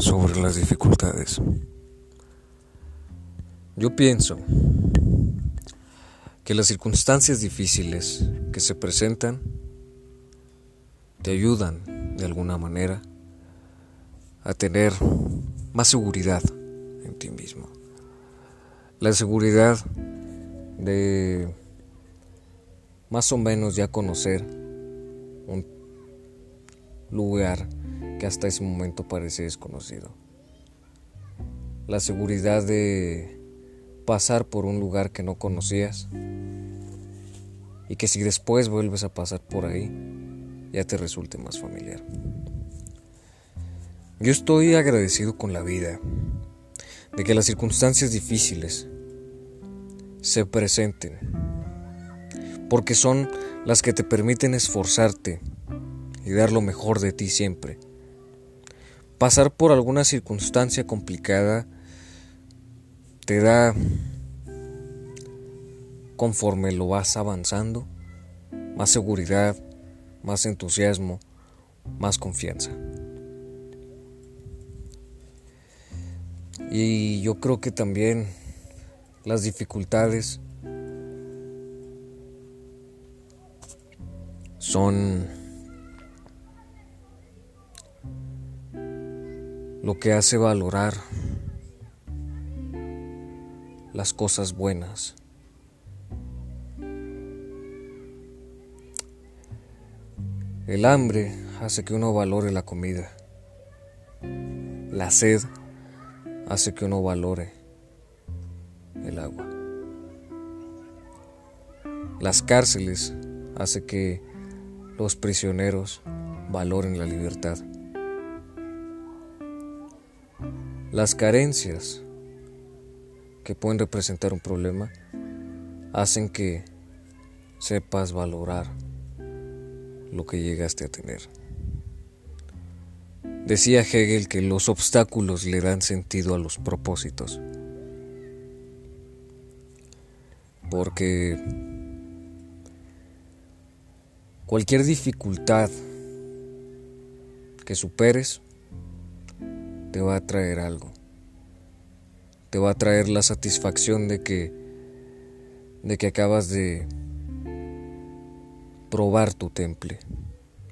sobre las dificultades. Yo pienso que las circunstancias difíciles que se presentan te ayudan de alguna manera a tener más seguridad en ti mismo. La seguridad de más o menos ya conocer un lugar que hasta ese momento parece desconocido. La seguridad de pasar por un lugar que no conocías y que si después vuelves a pasar por ahí ya te resulte más familiar. Yo estoy agradecido con la vida de que las circunstancias difíciles se presenten, porque son las que te permiten esforzarte y dar lo mejor de ti siempre. Pasar por alguna circunstancia complicada te da, conforme lo vas avanzando, más seguridad, más entusiasmo, más confianza. Y yo creo que también las dificultades son lo que hace valorar las cosas buenas. El hambre hace que uno valore la comida. La sed hace que uno valore el agua. Las cárceles hace que los prisioneros valoren la libertad. Las carencias que pueden representar un problema hacen que sepas valorar lo que llegaste a tener. Decía Hegel que los obstáculos le dan sentido a los propósitos. Porque cualquier dificultad que superes te va a traer algo te va a traer la satisfacción de que de que acabas de probar tu temple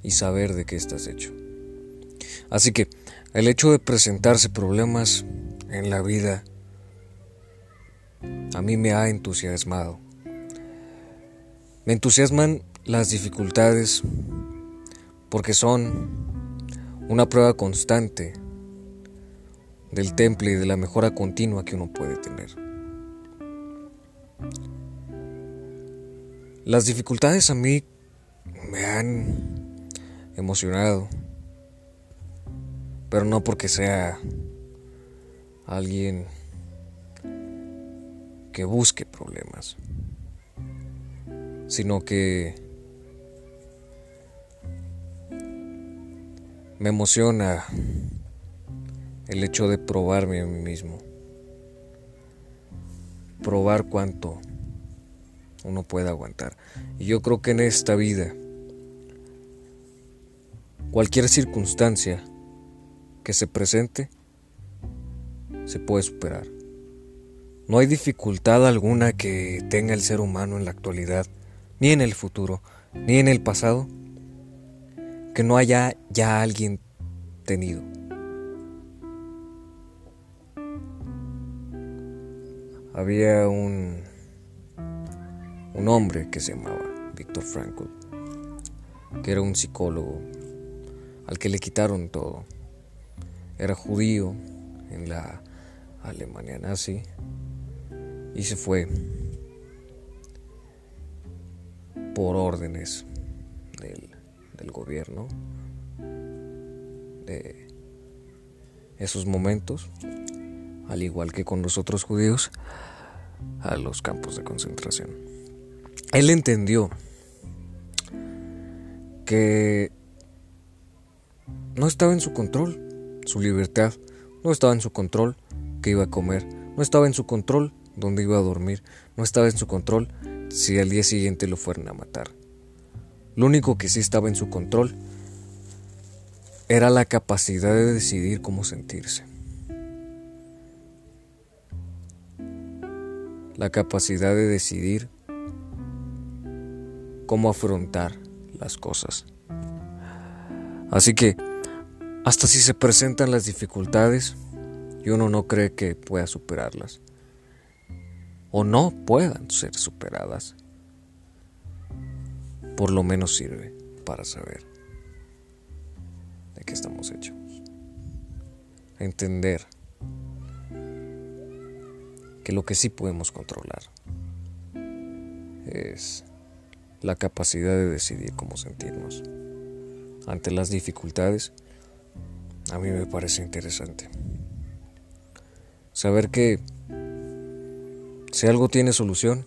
y saber de qué estás hecho. Así que el hecho de presentarse problemas en la vida a mí me ha entusiasmado. Me entusiasman las dificultades porque son una prueba constante del temple y de la mejora continua que uno puede tener. Las dificultades a mí me han emocionado, pero no porque sea alguien que busque problemas, sino que me emociona el hecho de probarme a mí mismo. Probar cuánto uno puede aguantar. Y yo creo que en esta vida, cualquier circunstancia que se presente, se puede superar. No hay dificultad alguna que tenga el ser humano en la actualidad, ni en el futuro, ni en el pasado, que no haya ya alguien tenido. Había un, un hombre que se llamaba Víctor Frankl, que era un psicólogo al que le quitaron todo. Era judío en la Alemania nazi y se fue por órdenes del, del gobierno de esos momentos, al igual que con los otros judíos, a los campos de concentración. Él entendió que no estaba en su control su libertad, no estaba en su control qué iba a comer, no estaba en su control dónde iba a dormir, no estaba en su control si al día siguiente lo fueran a matar. Lo único que sí estaba en su control era la capacidad de decidir cómo sentirse. La capacidad de decidir cómo afrontar las cosas. Así que, hasta si se presentan las dificultades y uno no cree que pueda superarlas, o no puedan ser superadas, por lo menos sirve para saber de qué estamos hechos. Entender que lo que sí podemos controlar es la capacidad de decidir cómo sentirnos. Ante las dificultades, a mí me parece interesante. Saber que si algo tiene solución,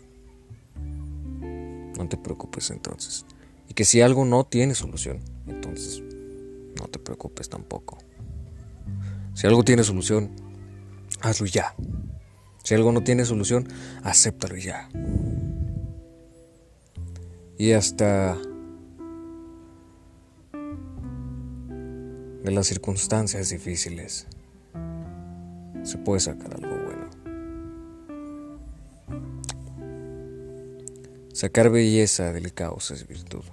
no te preocupes entonces. Y que si algo no tiene solución, entonces no te preocupes tampoco. Si algo tiene solución, hazlo ya. Si algo no tiene solución, acéptalo ya. Y hasta de las circunstancias difíciles se puede sacar algo bueno. Sacar belleza del caos es virtud.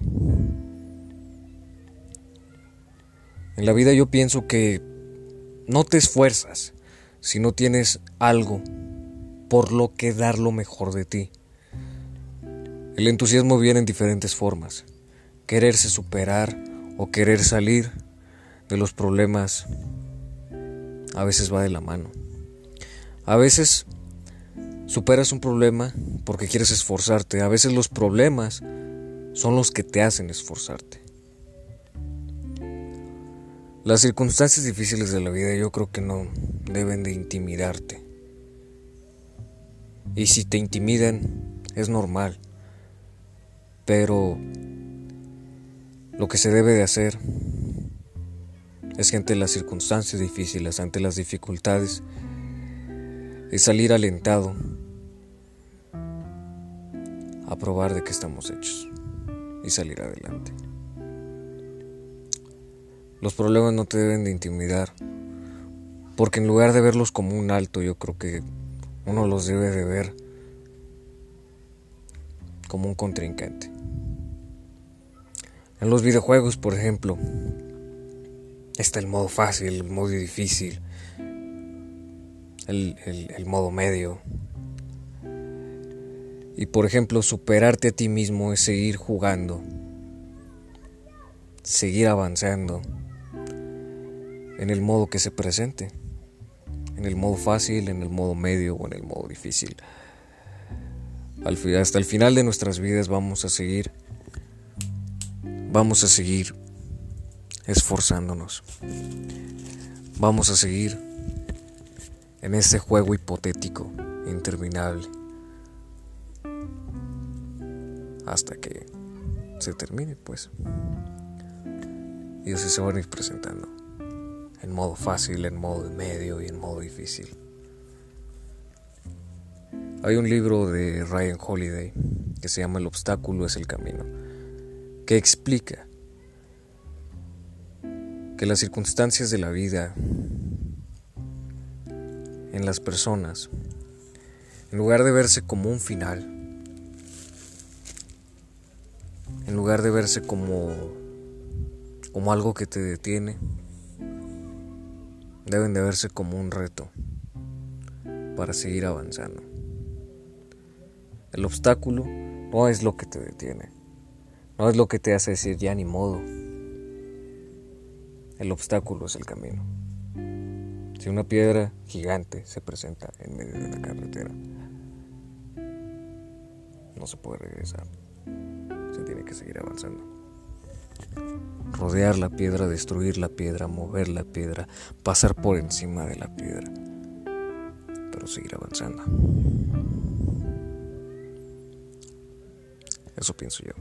En la vida yo pienso que no te esfuerzas si no tienes algo por lo que dar lo mejor de ti. El entusiasmo viene en diferentes formas. Quererse superar o querer salir de los problemas a veces va de la mano. A veces superas un problema porque quieres esforzarte. A veces los problemas son los que te hacen esforzarte. Las circunstancias difíciles de la vida yo creo que no deben de intimidarte. Y si te intimidan, es normal. Pero lo que se debe de hacer es que ante las circunstancias difíciles, ante las dificultades, es salir alentado a probar de qué estamos hechos y salir adelante. Los problemas no te deben de intimidar, porque en lugar de verlos como un alto, yo creo que uno los debe de ver como un contrincante. En los videojuegos, por ejemplo, está el modo fácil, el modo difícil, el, el, modo medio. Y por ejemplo, superarte a ti mismo es seguir jugando, seguir avanzando en el modo que se presente, en el modo fácil, en el modo medio o en el modo difícil. hasta el final de nuestras vidas vamos a seguir Vamos a seguir esforzándonos. Vamos a seguir en este juego hipotético, interminable, hasta que se termine, pues. Y así se van a ir presentando, en modo fácil, en modo medio y en modo difícil. Hay un libro de Ryan Holiday que se llama El obstáculo es el camino que explica que las circunstancias de la vida en las personas, en lugar de verse como un final, en lugar de verse como, como algo que te detiene, deben de verse como un reto para seguir avanzando. El obstáculo no es lo que te detiene. No es lo que te hace decir ya ni modo. El obstáculo es el camino. Si una piedra gigante se presenta en medio de la carretera, no se puede regresar. Se tiene que seguir avanzando. Rodear la piedra, destruir la piedra, mover la piedra, pasar por encima de la piedra, pero seguir avanzando. Eso pienso yo.